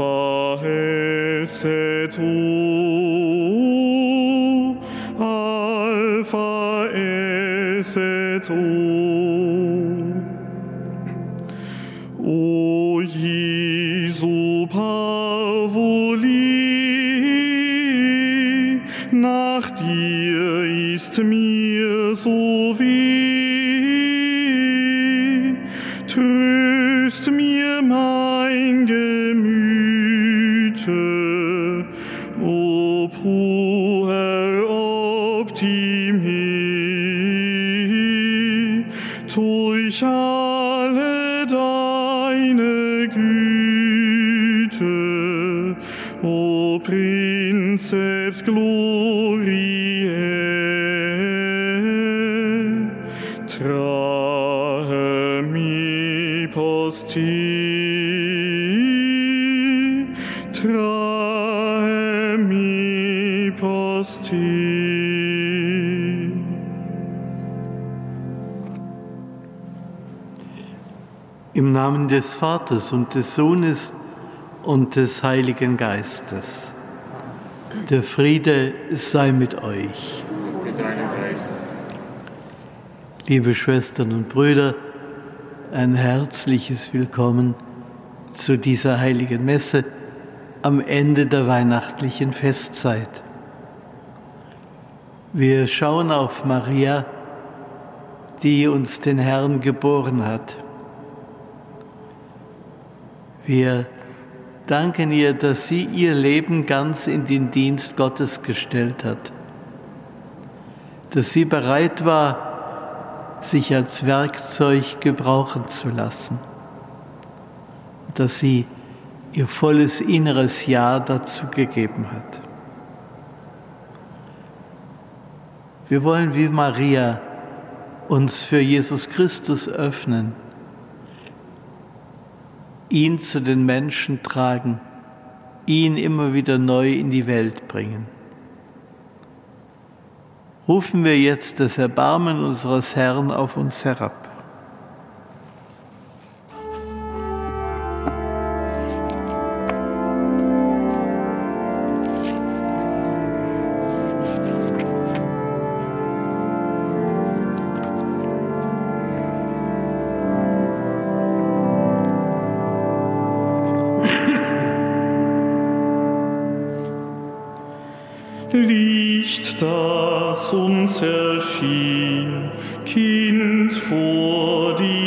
Alpha es et O, Alpha es et des Vaters und des Sohnes und des Heiligen Geistes. Der Friede sei mit euch. Liebe Schwestern und Brüder, ein herzliches Willkommen zu dieser heiligen Messe am Ende der weihnachtlichen Festzeit. Wir schauen auf Maria, die uns den Herrn geboren hat. Wir danken ihr, dass sie ihr Leben ganz in den Dienst Gottes gestellt hat, dass sie bereit war, sich als Werkzeug gebrauchen zu lassen, dass sie ihr volles inneres Ja dazu gegeben hat. Wir wollen wie Maria uns für Jesus Christus öffnen ihn zu den Menschen tragen, ihn immer wieder neu in die Welt bringen. Rufen wir jetzt das Erbarmen unseres Herrn auf uns herab. Das uns erschien, Kind, vor dem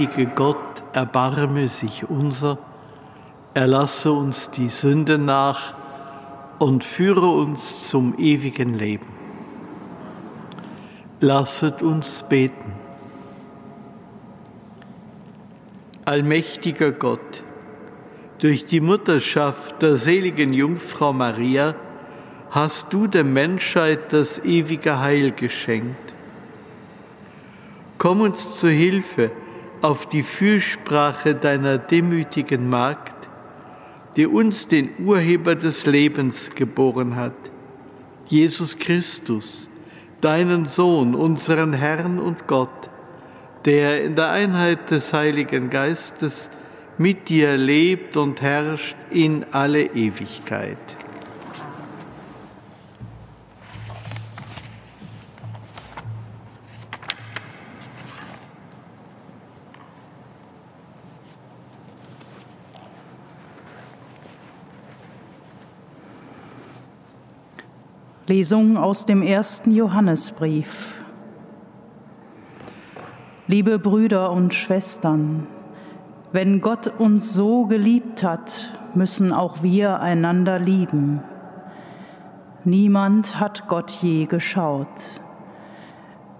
allmächtige Gott erbarme sich unser, erlasse uns die Sünde nach und führe uns zum ewigen Leben. Lasset uns beten. Allmächtiger Gott, durch die Mutterschaft der seligen Jungfrau Maria hast du der Menschheit das ewige Heil geschenkt. Komm uns zu Hilfe auf die Fürsprache deiner demütigen Magd, die uns den Urheber des Lebens geboren hat, Jesus Christus, deinen Sohn, unseren Herrn und Gott, der in der Einheit des Heiligen Geistes mit dir lebt und herrscht in alle Ewigkeit. Lesung aus dem ersten Johannesbrief. Liebe Brüder und Schwestern, wenn Gott uns so geliebt hat, müssen auch wir einander lieben. Niemand hat Gott je geschaut.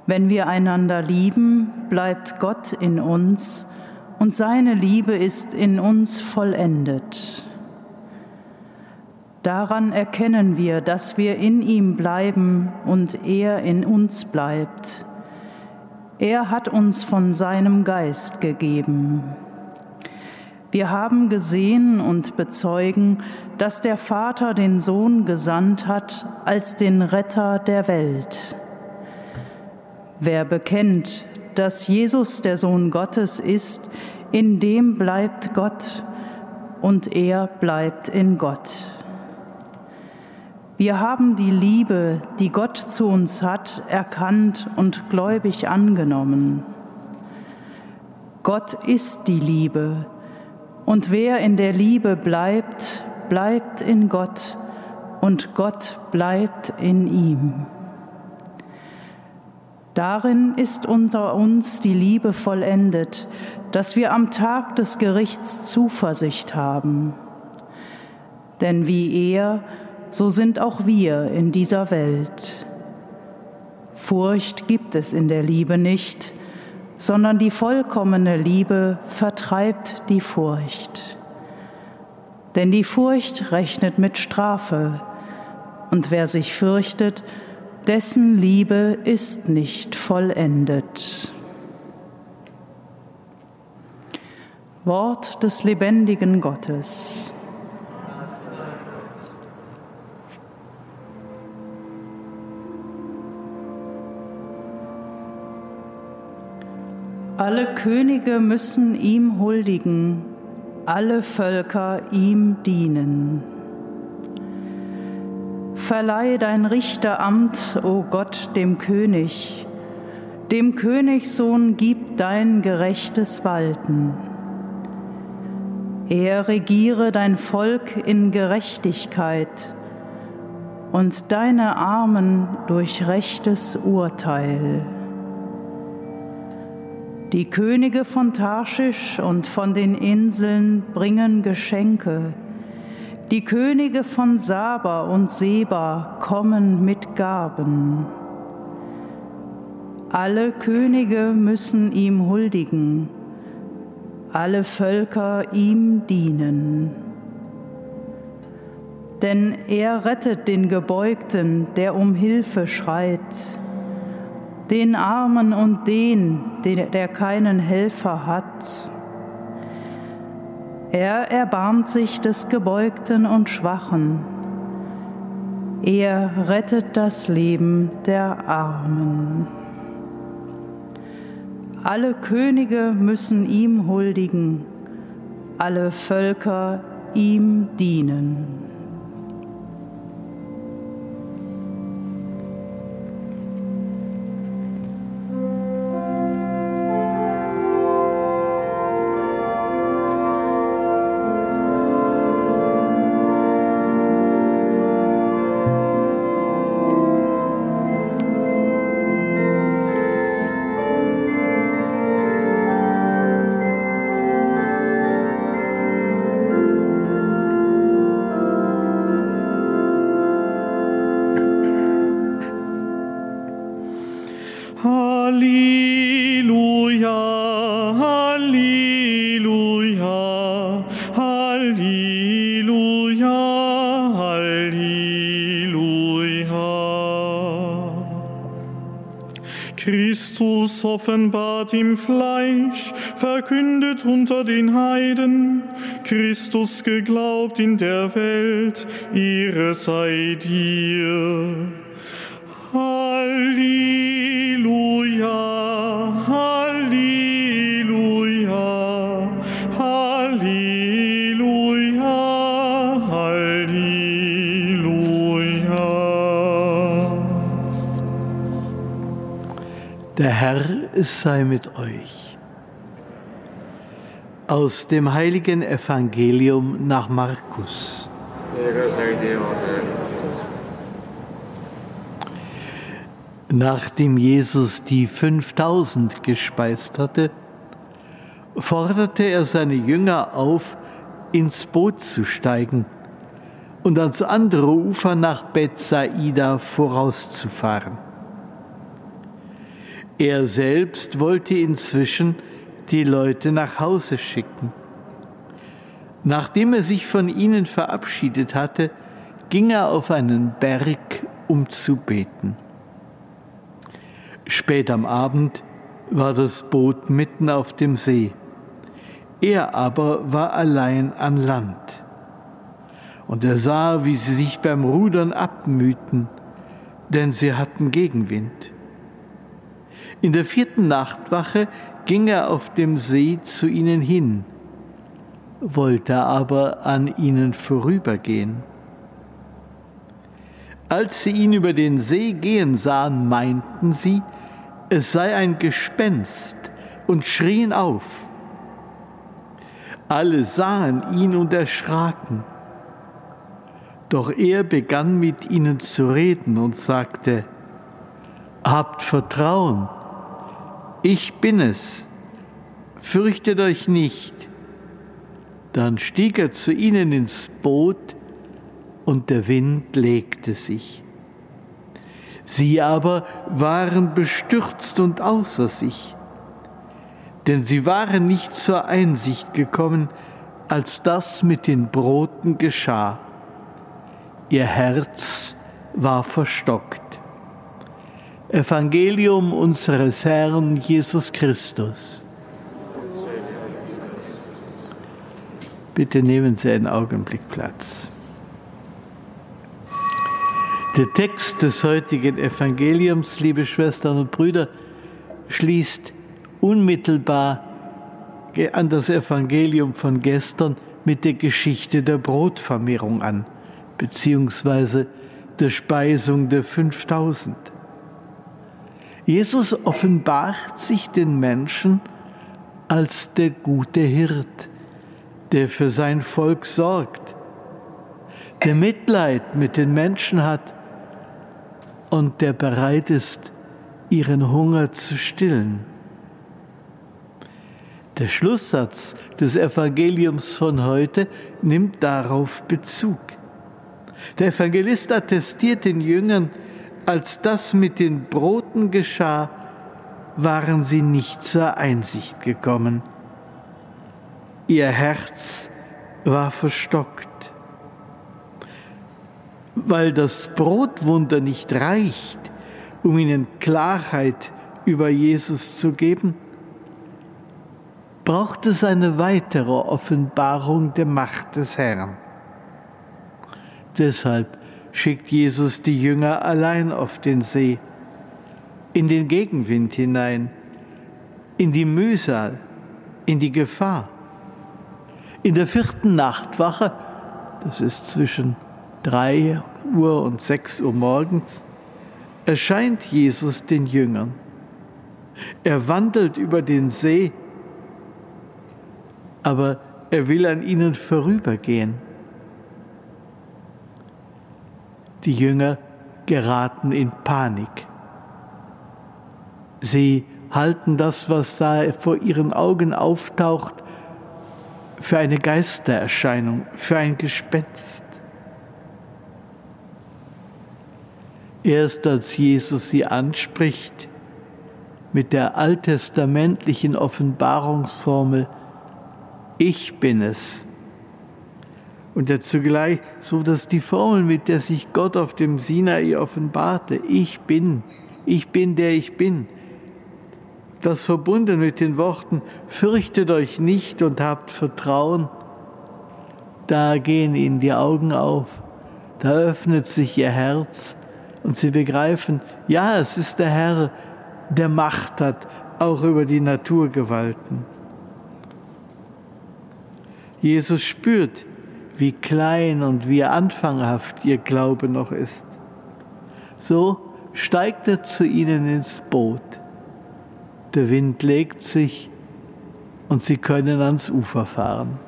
Wenn wir einander lieben, bleibt Gott in uns und seine Liebe ist in uns vollendet. Daran erkennen wir, dass wir in ihm bleiben und er in uns bleibt. Er hat uns von seinem Geist gegeben. Wir haben gesehen und bezeugen, dass der Vater den Sohn gesandt hat als den Retter der Welt. Wer bekennt, dass Jesus der Sohn Gottes ist, in dem bleibt Gott und er bleibt in Gott. Wir haben die Liebe, die Gott zu uns hat, erkannt und gläubig angenommen. Gott ist die Liebe, und wer in der Liebe bleibt, bleibt in Gott, und Gott bleibt in ihm. Darin ist unter uns die Liebe vollendet, dass wir am Tag des Gerichts Zuversicht haben. Denn wie er, so sind auch wir in dieser Welt. Furcht gibt es in der Liebe nicht, sondern die vollkommene Liebe vertreibt die Furcht. Denn die Furcht rechnet mit Strafe, und wer sich fürchtet, dessen Liebe ist nicht vollendet. Wort des lebendigen Gottes. Alle Könige müssen ihm huldigen, alle Völker ihm dienen. Verleih dein Richteramt, o Gott, dem König, dem Königssohn gib dein gerechtes Walten. Er regiere dein Volk in Gerechtigkeit und deine Armen durch rechtes Urteil. Die Könige von Tarschisch und von den Inseln bringen Geschenke. Die Könige von Saba und Seba kommen mit Gaben. Alle Könige müssen ihm huldigen, alle Völker ihm dienen. Denn er rettet den Gebeugten, der um Hilfe schreit den Armen und den, der keinen Helfer hat. Er erbarmt sich des Gebeugten und Schwachen. Er rettet das Leben der Armen. Alle Könige müssen ihm huldigen, alle Völker ihm dienen. Offenbart im Fleisch, verkündet unter den Heiden, Christus geglaubt in der Welt, ihre sei dir. Halleluja. Herr sei mit euch. Aus dem heiligen Evangelium nach Markus. Nachdem Jesus die 5000 gespeist hatte, forderte er seine Jünger auf, ins Boot zu steigen und ans andere Ufer nach Bethsaida vorauszufahren. Er selbst wollte inzwischen die Leute nach Hause schicken. Nachdem er sich von ihnen verabschiedet hatte, ging er auf einen Berg, um zu beten. Spät am Abend war das Boot mitten auf dem See. Er aber war allein an Land. Und er sah, wie sie sich beim Rudern abmühten, denn sie hatten Gegenwind. In der vierten Nachtwache ging er auf dem See zu ihnen hin, wollte aber an ihnen vorübergehen. Als sie ihn über den See gehen sahen, meinten sie, es sei ein Gespenst und schrien auf. Alle sahen ihn und erschraken. Doch er begann mit ihnen zu reden und sagte, Habt Vertrauen, ich bin es, fürchtet euch nicht. Dann stieg er zu ihnen ins Boot und der Wind legte sich. Sie aber waren bestürzt und außer sich, denn sie waren nicht zur Einsicht gekommen, als das mit den Broten geschah. Ihr Herz war verstockt. Evangelium unseres Herrn Jesus Christus. Bitte nehmen Sie einen Augenblick Platz. Der Text des heutigen Evangeliums, liebe Schwestern und Brüder, schließt unmittelbar an das Evangelium von gestern mit der Geschichte der Brotvermehrung an, beziehungsweise der Speisung der 5000. Jesus offenbart sich den Menschen als der gute Hirt, der für sein Volk sorgt, der Mitleid mit den Menschen hat und der bereit ist, ihren Hunger zu stillen. Der Schlusssatz des Evangeliums von heute nimmt darauf Bezug. Der Evangelist attestiert den Jüngern, als das mit den Broten geschah, waren sie nicht zur Einsicht gekommen. Ihr Herz war verstockt. Weil das Brotwunder nicht reicht, um ihnen Klarheit über Jesus zu geben, braucht es eine weitere Offenbarung der Macht des Herrn. Deshalb schickt Jesus die Jünger allein auf den See, in den Gegenwind hinein, in die Mühsal, in die Gefahr. In der vierten Nachtwache, das ist zwischen drei Uhr und sechs Uhr morgens, erscheint Jesus den Jüngern. Er wandelt über den See, aber er will an ihnen vorübergehen. Die Jünger geraten in Panik. Sie halten das, was da vor ihren Augen auftaucht, für eine Geistererscheinung, für ein Gespenst. Erst als Jesus sie anspricht mit der alttestamentlichen Offenbarungsformel, ich bin es, und der zugleich so, dass die Formel, mit der sich Gott auf dem Sinai offenbarte, ich bin, ich bin der ich bin, das verbunden mit den Worten, fürchtet euch nicht und habt Vertrauen, da gehen ihnen die Augen auf, da öffnet sich ihr Herz und sie begreifen, ja, es ist der Herr, der Macht hat, auch über die Naturgewalten. Jesus spürt, wie klein und wie anfanghaft ihr Glaube noch ist. So steigt er zu ihnen ins Boot. Der Wind legt sich und sie können ans Ufer fahren.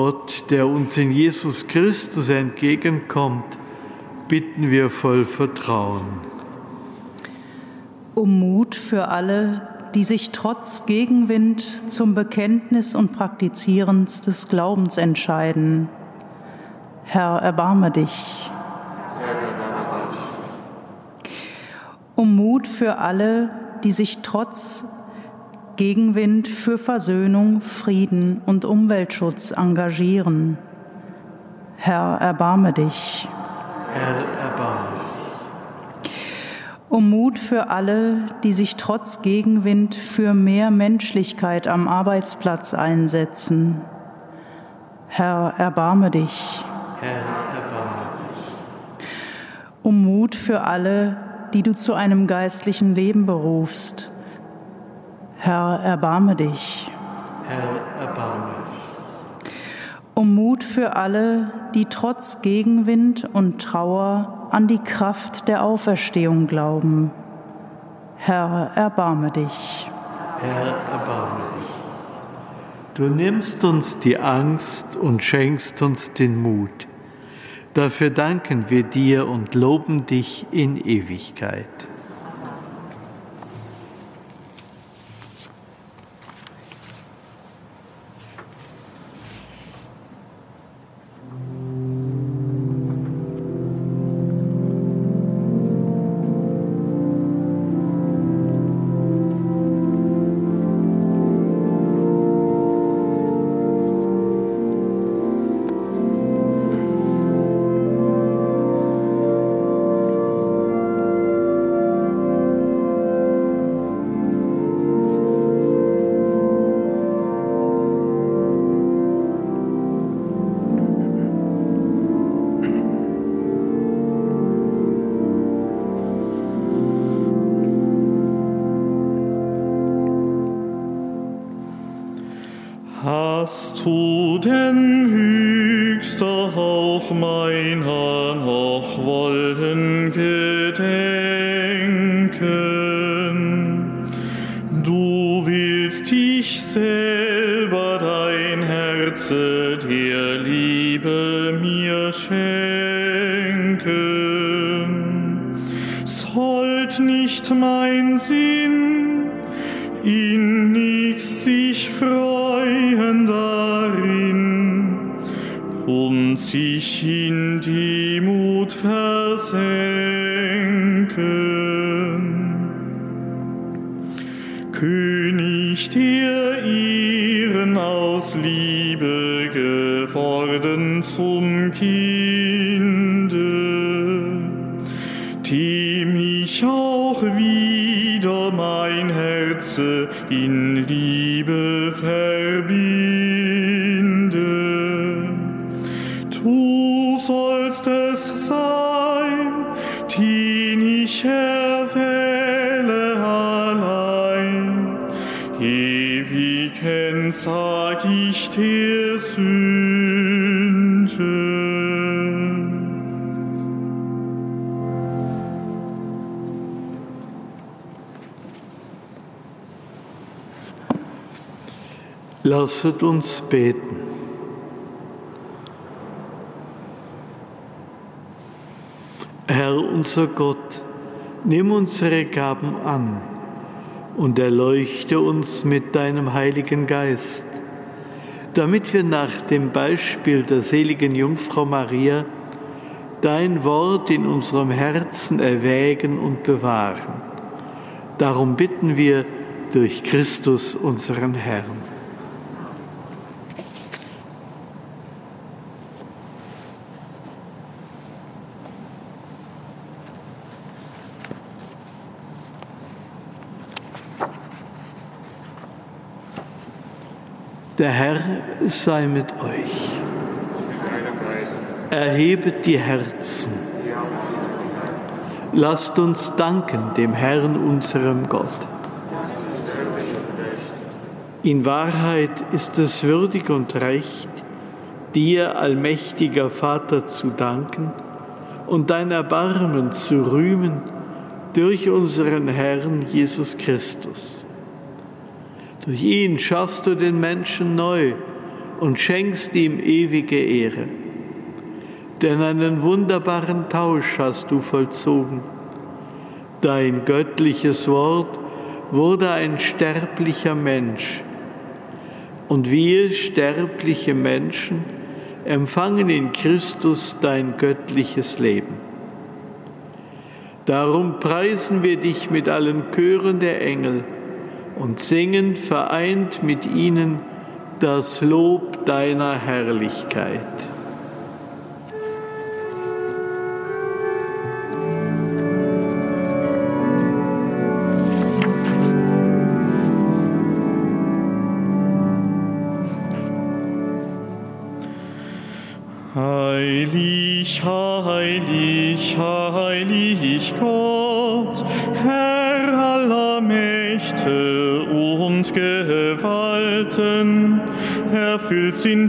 Gott, der uns in Jesus Christus entgegenkommt, bitten wir voll Vertrauen. Um Mut für alle, die sich trotz Gegenwind zum Bekenntnis und Praktizieren des Glaubens entscheiden. Herr, erbarme dich. Um Mut für alle, die sich trotz Gegenwind für Versöhnung, Frieden und Umweltschutz engagieren. Herr, erbarme dich. Herr, erbarme dich. Um Mut für alle, die sich trotz Gegenwind für mehr Menschlichkeit am Arbeitsplatz einsetzen. Herr, erbarme dich. Herr, erbarme dich. Um Mut für alle, die du zu einem geistlichen Leben berufst Herr, erbarme dich. Herr, erbarme dich. Um Mut für alle, die trotz Gegenwind und Trauer an die Kraft der Auferstehung glauben. Herr, erbarme dich. Herr, erbarme dich. Du nimmst uns die Angst und schenkst uns den Mut. Dafür danken wir dir und loben dich in Ewigkeit. Und sich in Demut versenken. König der Ehren aus Liebe geworden zum Kinde, dem ich auch wieder mein Herz in Liebe Lasset uns beten. Herr unser Gott, nimm unsere Gaben an und erleuchte uns mit deinem Heiligen Geist, damit wir nach dem Beispiel der seligen Jungfrau Maria dein Wort in unserem Herzen erwägen und bewahren. Darum bitten wir durch Christus unseren Herrn. Der Herr sei mit euch. Erhebet die Herzen. Lasst uns danken dem Herrn, unserem Gott. In Wahrheit ist es würdig und recht, dir, allmächtiger Vater, zu danken und dein Erbarmen zu rühmen durch unseren Herrn Jesus Christus durch ihn schaffst du den Menschen neu und schenkst ihm ewige Ehre. Denn einen wunderbaren Tausch hast du vollzogen. Dein göttliches Wort wurde ein sterblicher Mensch. Und wir sterbliche Menschen empfangen in Christus dein göttliches Leben. Darum preisen wir dich mit allen Chören der Engel und singen vereint mit ihnen das Lob deiner Herrlichkeit. Erfüllt's in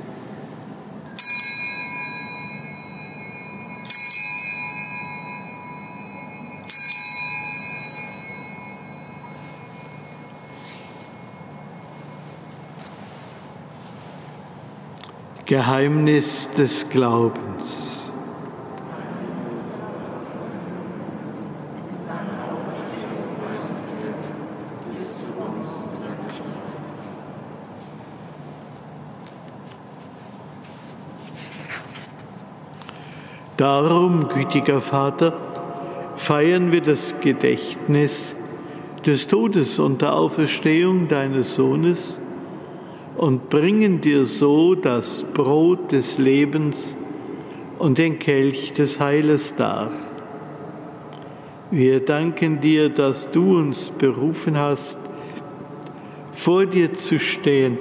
Geheimnis des Glaubens. Darum, gütiger Vater, feiern wir das Gedächtnis des Todes und der Auferstehung deines Sohnes, und bringen dir so das Brot des Lebens und den Kelch des Heiles dar. Wir danken dir, dass du uns berufen hast, vor dir zu stehen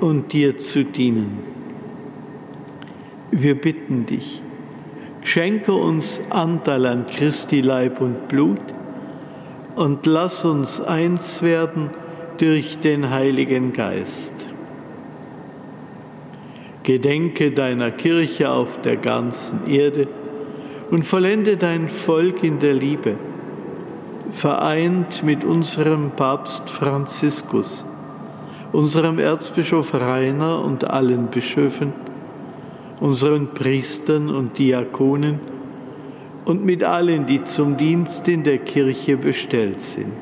und dir zu dienen. Wir bitten dich, Schenke uns Anteil an Christi Leib und Blut und lass uns eins werden durch den Heiligen Geist. Gedenke deiner Kirche auf der ganzen Erde und vollende dein Volk in der Liebe, vereint mit unserem Papst Franziskus, unserem Erzbischof Rainer und allen Bischöfen, unseren Priestern und Diakonen und mit allen, die zum Dienst in der Kirche bestellt sind.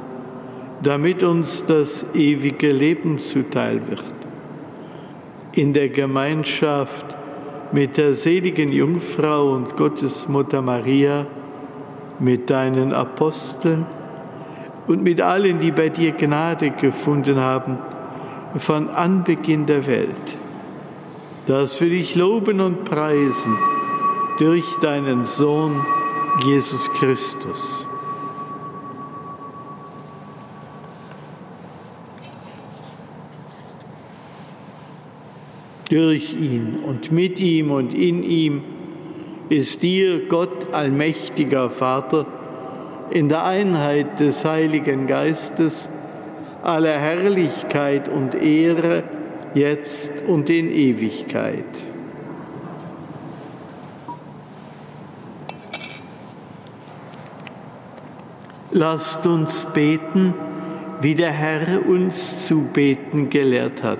damit uns das ewige Leben zuteil wird. In der Gemeinschaft mit der seligen Jungfrau und Gottesmutter Maria, mit deinen Aposteln und mit allen, die bei dir Gnade gefunden haben, von Anbeginn der Welt, dass wir dich loben und preisen durch deinen Sohn Jesus Christus. Durch ihn und mit ihm und in ihm ist dir, Gott allmächtiger Vater, in der Einheit des Heiligen Geistes, aller Herrlichkeit und Ehre, jetzt und in Ewigkeit. Lasst uns beten, wie der Herr uns zu beten gelehrt hat.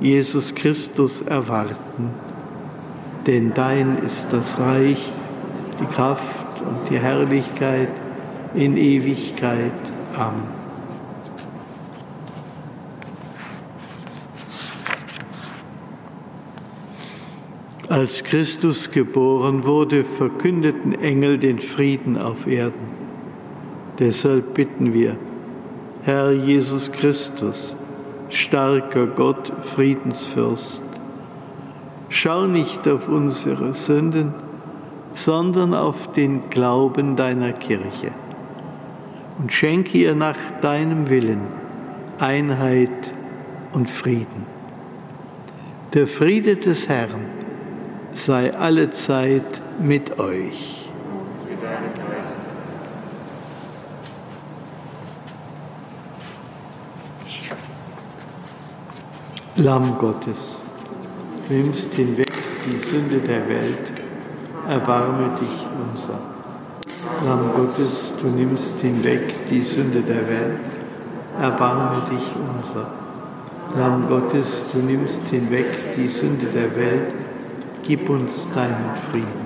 Jesus Christus erwarten. Denn dein ist das Reich, die Kraft und die Herrlichkeit in Ewigkeit. Amen. Als Christus geboren wurde, verkündeten Engel den Frieden auf Erden. Deshalb bitten wir, Herr Jesus Christus, starker Gott, Friedensfürst, schau nicht auf unsere Sünden, sondern auf den Glauben deiner Kirche und schenke ihr nach deinem Willen Einheit und Frieden. Der Friede des Herrn sei alle Zeit mit euch. Lamm Gottes, nimmst hinweg die Sünde der Welt, erbarme dich unser. Lamm Gottes, du nimmst hinweg die Sünde der Welt, erbarme dich unser. Lamm Gottes, du nimmst hinweg die Sünde der Welt, gib uns deinen Frieden.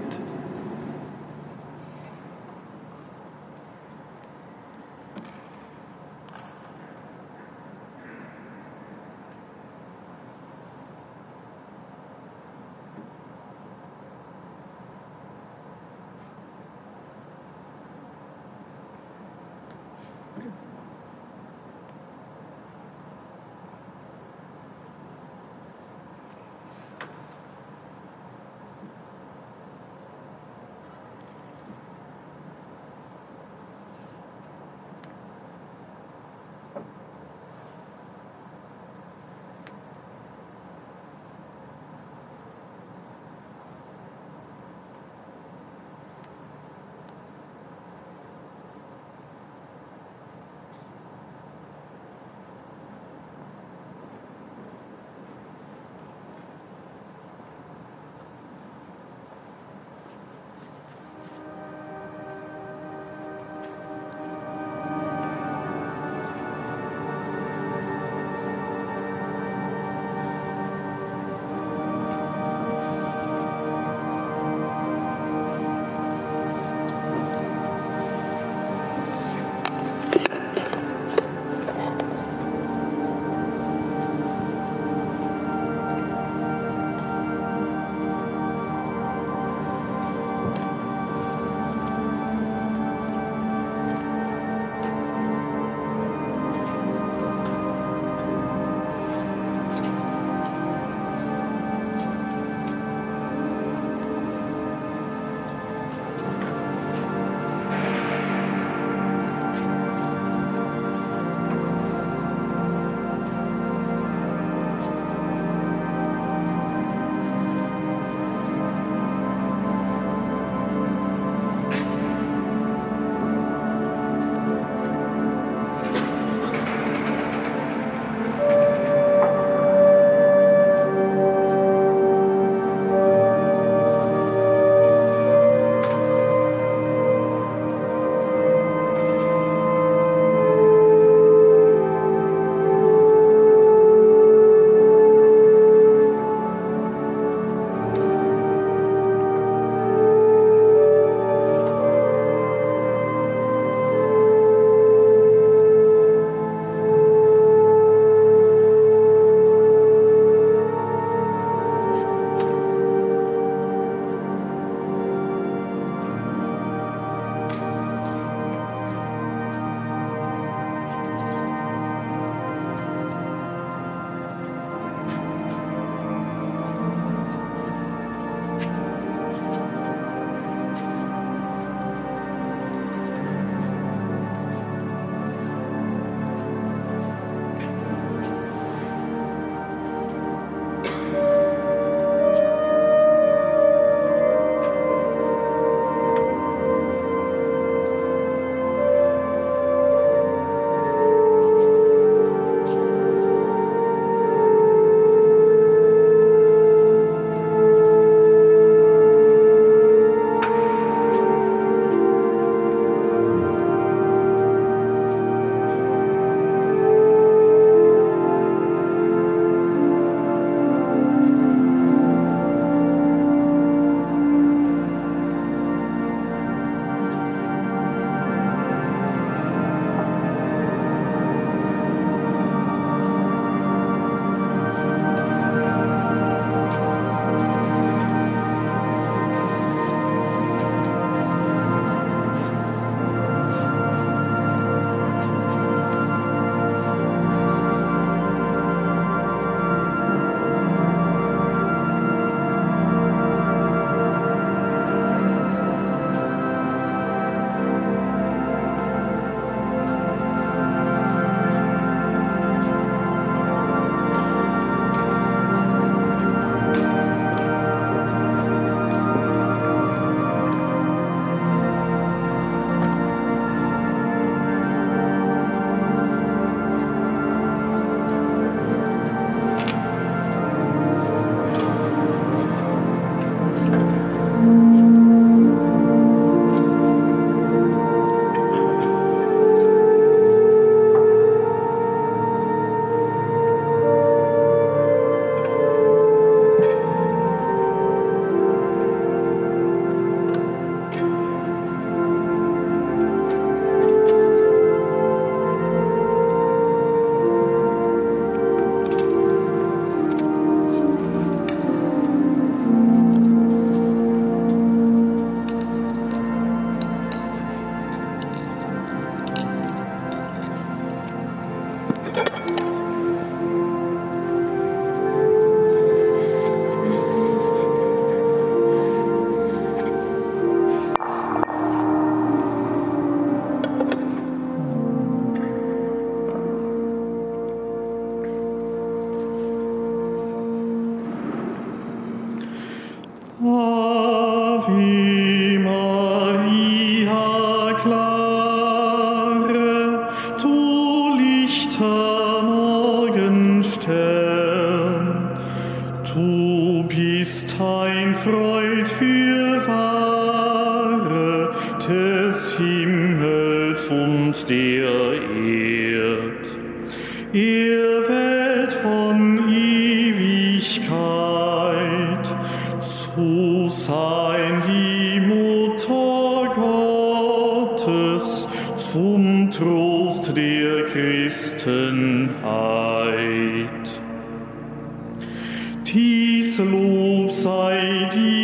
Dies Lob sei dir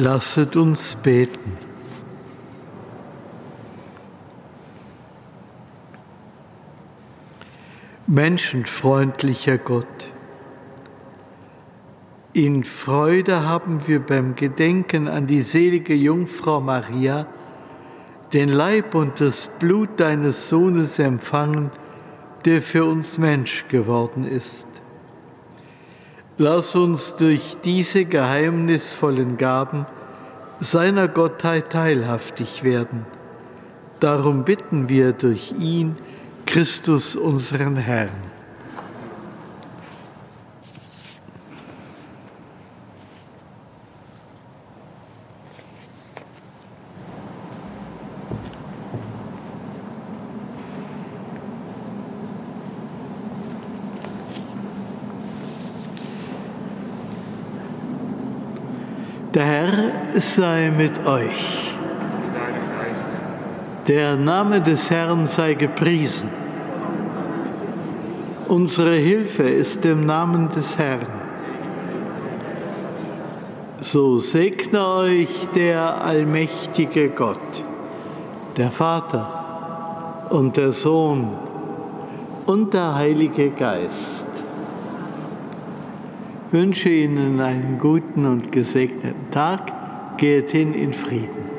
Lasset uns beten. Menschenfreundlicher Gott, in Freude haben wir beim Gedenken an die selige Jungfrau Maria den Leib und das Blut deines Sohnes empfangen, der für uns Mensch geworden ist. Lass uns durch diese geheimnisvollen Gaben seiner Gottheit teilhaftig werden. Darum bitten wir durch ihn, Christus unseren Herrn. Der Sei mit euch. Der Name des Herrn sei gepriesen. Unsere Hilfe ist im Namen des Herrn. So segne euch der allmächtige Gott, der Vater und der Sohn und der Heilige Geist. Ich wünsche Ihnen einen guten und gesegneten Tag. Geht hin in Frieden.